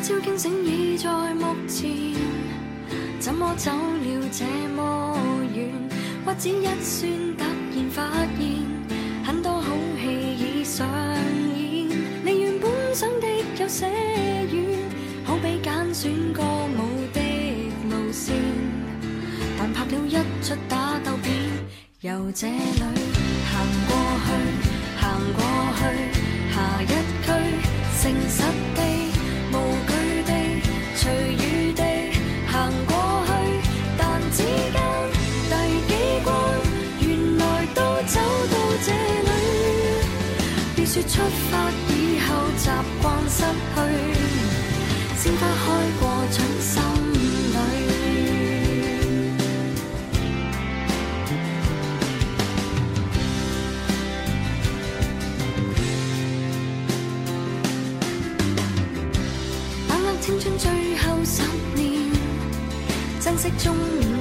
悄朝惊醒，已在目前，怎么走了这么远？屈指一算，突然发现很多好戏已上演。你原本想的有些远，好比拣选歌舞的路线，但拍了一出打斗片。由这里行过去，行过去，下一区，诚实的。出发以后，习惯失去，先花开过掌心里。把握青春最后十年，珍惜中。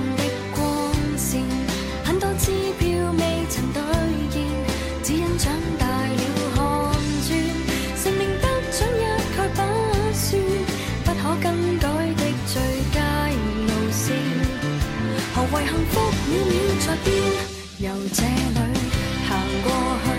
为幸福渺渺在变，由这里行过去。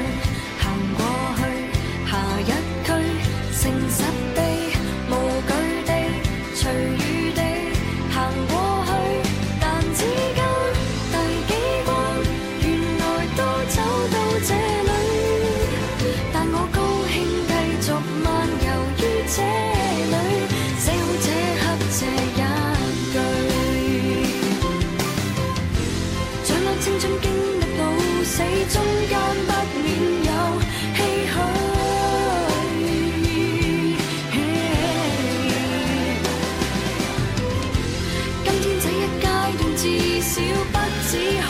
中间不免有唏嘘。今天这一阶段，至少不只。